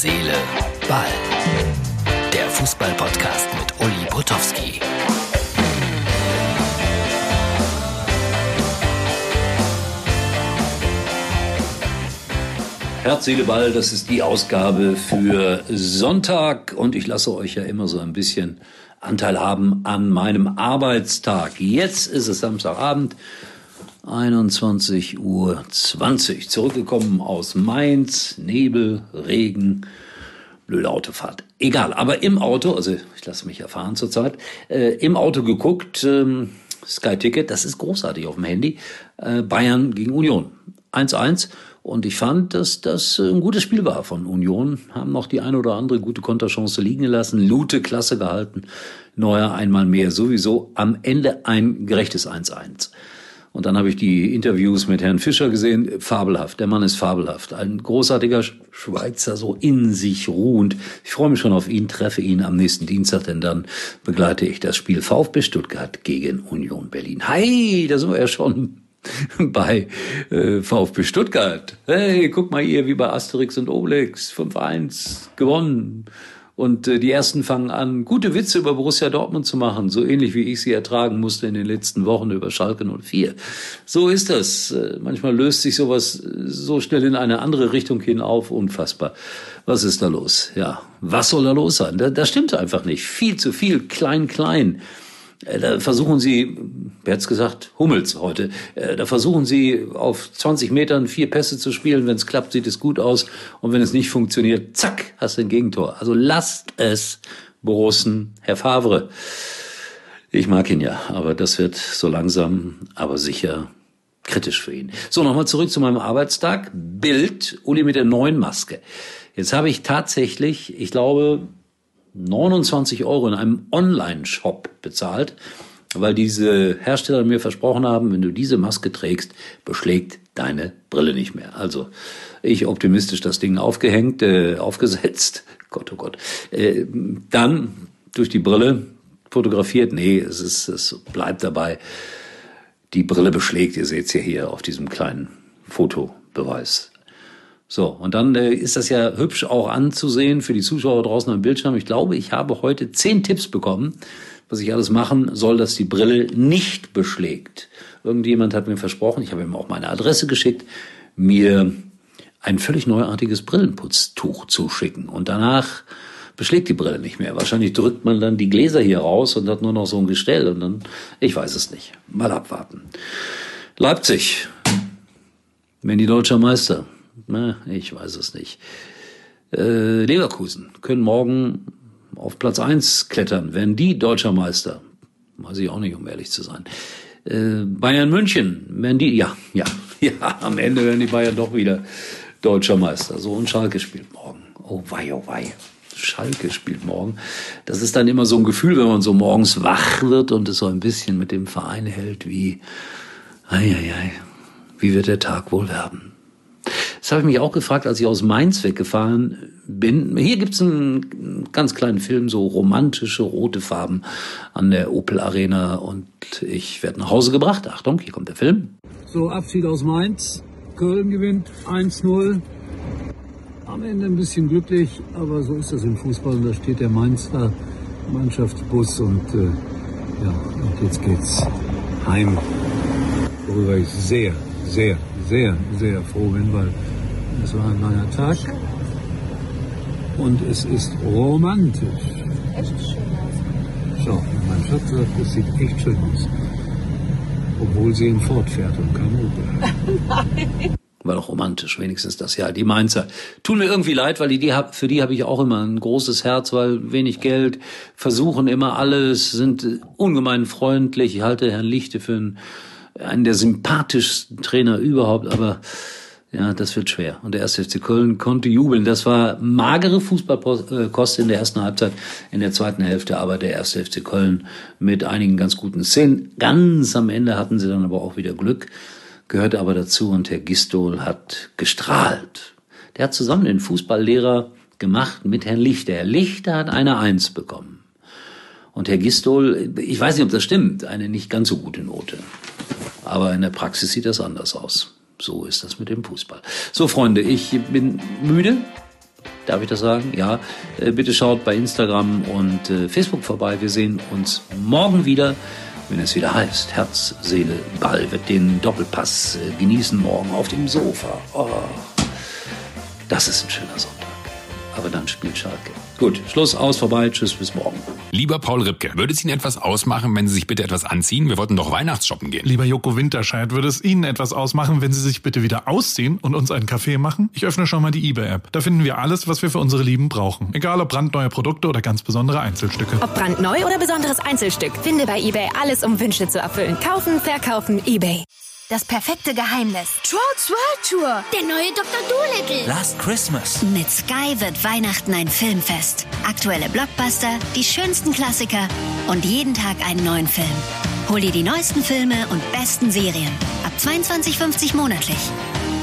Seele, Ball. Der Fußball-Podcast mit Uli Potowski. Herz, Seele, Ball, das ist die Ausgabe für Sonntag und ich lasse euch ja immer so ein bisschen Anteil haben an meinem Arbeitstag. Jetzt ist es Samstagabend, 21.20 Uhr. Zurückgekommen aus Mainz, Nebel, Regen, blöde Autofahrt. Egal, aber im Auto, also ich lasse mich ja fahren zurzeit, äh, im Auto geguckt, ähm, Sky Ticket, das ist großartig auf dem Handy, äh, Bayern gegen Union. 1-1 und ich fand, dass das ein gutes Spiel war von Union. Haben noch die eine oder andere gute Konterchance liegen gelassen. Lute klasse gehalten. Neuer einmal mehr. Sowieso am Ende ein gerechtes 1-1. Und dann habe ich die Interviews mit Herrn Fischer gesehen. Fabelhaft. Der Mann ist fabelhaft. Ein großartiger Schweizer, so in sich ruhend. Ich freue mich schon auf ihn, treffe ihn am nächsten Dienstag, denn dann begleite ich das Spiel VfB Stuttgart gegen Union Berlin. Hi, da sind wir ja schon bei äh, VfB Stuttgart. Hey, guck mal hier, wie bei Asterix und Obelix, 5-1 gewonnen. Und äh, die ersten fangen an, gute Witze über Borussia Dortmund zu machen, so ähnlich wie ich sie ertragen musste in den letzten Wochen über Schalke 04. So ist das. Äh, manchmal löst sich sowas so schnell in eine andere Richtung hin auf, unfassbar. Was ist da los? Ja, was soll da los sein? Da, das stimmt einfach nicht. Viel zu viel, klein, klein. Äh, da versuchen Sie, wer hat's gesagt, Hummels heute, äh, da versuchen Sie auf 20 Metern vier Pässe zu spielen. Wenn es klappt, sieht es gut aus. Und wenn es nicht funktioniert, zack, hast du ein Gegentor. Also lasst es, Borussen, Herr Favre. Ich mag ihn ja, aber das wird so langsam, aber sicher kritisch für ihn. So, nochmal zurück zu meinem Arbeitstag. Bild, Uli mit der neuen Maske. Jetzt habe ich tatsächlich, ich glaube, 29 Euro in einem Online-Shop bezahlt, weil diese Hersteller mir versprochen haben, wenn du diese Maske trägst, beschlägt deine Brille nicht mehr. Also ich optimistisch das Ding aufgehängt, äh, aufgesetzt, Gott, oh Gott, äh, dann durch die Brille fotografiert. Nee, es ist, es bleibt dabei. Die Brille beschlägt. Ihr seht es ja hier auf diesem kleinen Fotobeweis. So, und dann äh, ist das ja hübsch auch anzusehen für die Zuschauer draußen am Bildschirm. Ich glaube, ich habe heute zehn Tipps bekommen, was ich alles machen soll, dass die Brille nicht beschlägt. Irgendjemand hat mir versprochen, ich habe ihm auch meine Adresse geschickt, mir ein völlig neuartiges Brillenputztuch zu schicken. Und danach beschlägt die Brille nicht mehr. Wahrscheinlich drückt man dann die Gläser hier raus und hat nur noch so ein Gestell und dann, ich weiß es nicht. Mal abwarten. Leipzig, wenn die deutscher Meister. Na, ich weiß es nicht. Äh, Leverkusen können morgen auf Platz eins klettern, wenn die deutscher Meister. Weiß ich auch nicht, um ehrlich zu sein. Äh, Bayern München, wenn die, ja, ja, ja, am Ende werden die Bayern doch wieder deutscher Meister. So, und Schalke spielt morgen. Oh wei, oh wei. Schalke spielt morgen. Das ist dann immer so ein Gefühl, wenn man so morgens wach wird und es so ein bisschen mit dem Verein hält, wie, ei, ei, ei, wie wird der Tag wohl werden? Das habe ich mich auch gefragt, als ich aus Mainz weggefahren bin. Hier gibt's einen ganz kleinen Film, so romantische rote Farben an der Opel Arena und ich werde nach Hause gebracht. Achtung, hier kommt der Film. So, Abschied aus Mainz. Köln gewinnt 1-0. Am Ende ein bisschen glücklich, aber so ist das im Fußball. Und da steht der Mainzer Mannschaftsbus und äh, ja, und jetzt geht's heim. Worüber ich sehr, sehr, sehr, sehr froh bin, weil es war ein langer Tag und es ist romantisch. Echt schön aus. So, mein Schatz sagt, es sieht echt schön aus. Obwohl sie in Ford fährt und kein Opel. War doch romantisch, wenigstens das ja. Die Mainzer tun mir irgendwie leid, weil die, die hab, für die habe ich auch immer ein großes Herz, weil wenig Geld, versuchen immer alles, sind ungemein freundlich. Ich halte Herrn Lichte für einen, einen der sympathischsten Trainer überhaupt, aber ja, das wird schwer. Und der erste FC Köln konnte jubeln. Das war magere Fußballkost in der ersten Halbzeit, in der zweiten Hälfte aber der erste FC Köln mit einigen ganz guten Szenen. Ganz am Ende hatten sie dann aber auch wieder Glück, gehörte aber dazu und Herr Gistol hat gestrahlt. Der hat zusammen den Fußballlehrer gemacht mit Herrn Lichter. Herr Lichter hat eine Eins bekommen. Und Herr Gistol, ich weiß nicht, ob das stimmt, eine nicht ganz so gute Note. Aber in der Praxis sieht das anders aus. So ist das mit dem Fußball. So, Freunde, ich bin müde. Darf ich das sagen? Ja. Äh, bitte schaut bei Instagram und äh, Facebook vorbei. Wir sehen uns morgen wieder, wenn es wieder heißt, Herz, Seele, Ball wird den Doppelpass äh, genießen morgen auf dem Sofa. Oh, das ist ein schöner Sonntag. Aber dann spielt Schalke. Gut, Schluss, aus, vorbei. Tschüss, bis morgen. Lieber Paul Ripke, würde es Ihnen etwas ausmachen, wenn Sie sich bitte etwas anziehen? Wir wollten doch Weihnachtsshoppen gehen. Lieber Joko Winterscheid, würde es Ihnen etwas ausmachen, wenn Sie sich bitte wieder ausziehen und uns einen Kaffee machen? Ich öffne schon mal die eBay-App. Da finden wir alles, was wir für unsere Lieben brauchen. Egal ob brandneue Produkte oder ganz besondere Einzelstücke. Ob brandneu oder besonderes Einzelstück, finde bei eBay alles, um Wünsche zu erfüllen. Kaufen, verkaufen, eBay. Das perfekte Geheimnis. Trolls World Tour. Der neue Dr. Dolittle. Last Christmas. Mit Sky wird Weihnachten ein Filmfest. Aktuelle Blockbuster, die schönsten Klassiker und jeden Tag einen neuen Film. Hol dir die neuesten Filme und besten Serien. Ab 22,50 monatlich.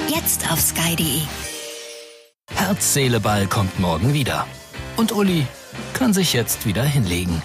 Jetzt auf sky.de. Herz, Seele, Ball kommt morgen wieder. Und Uli kann sich jetzt wieder hinlegen.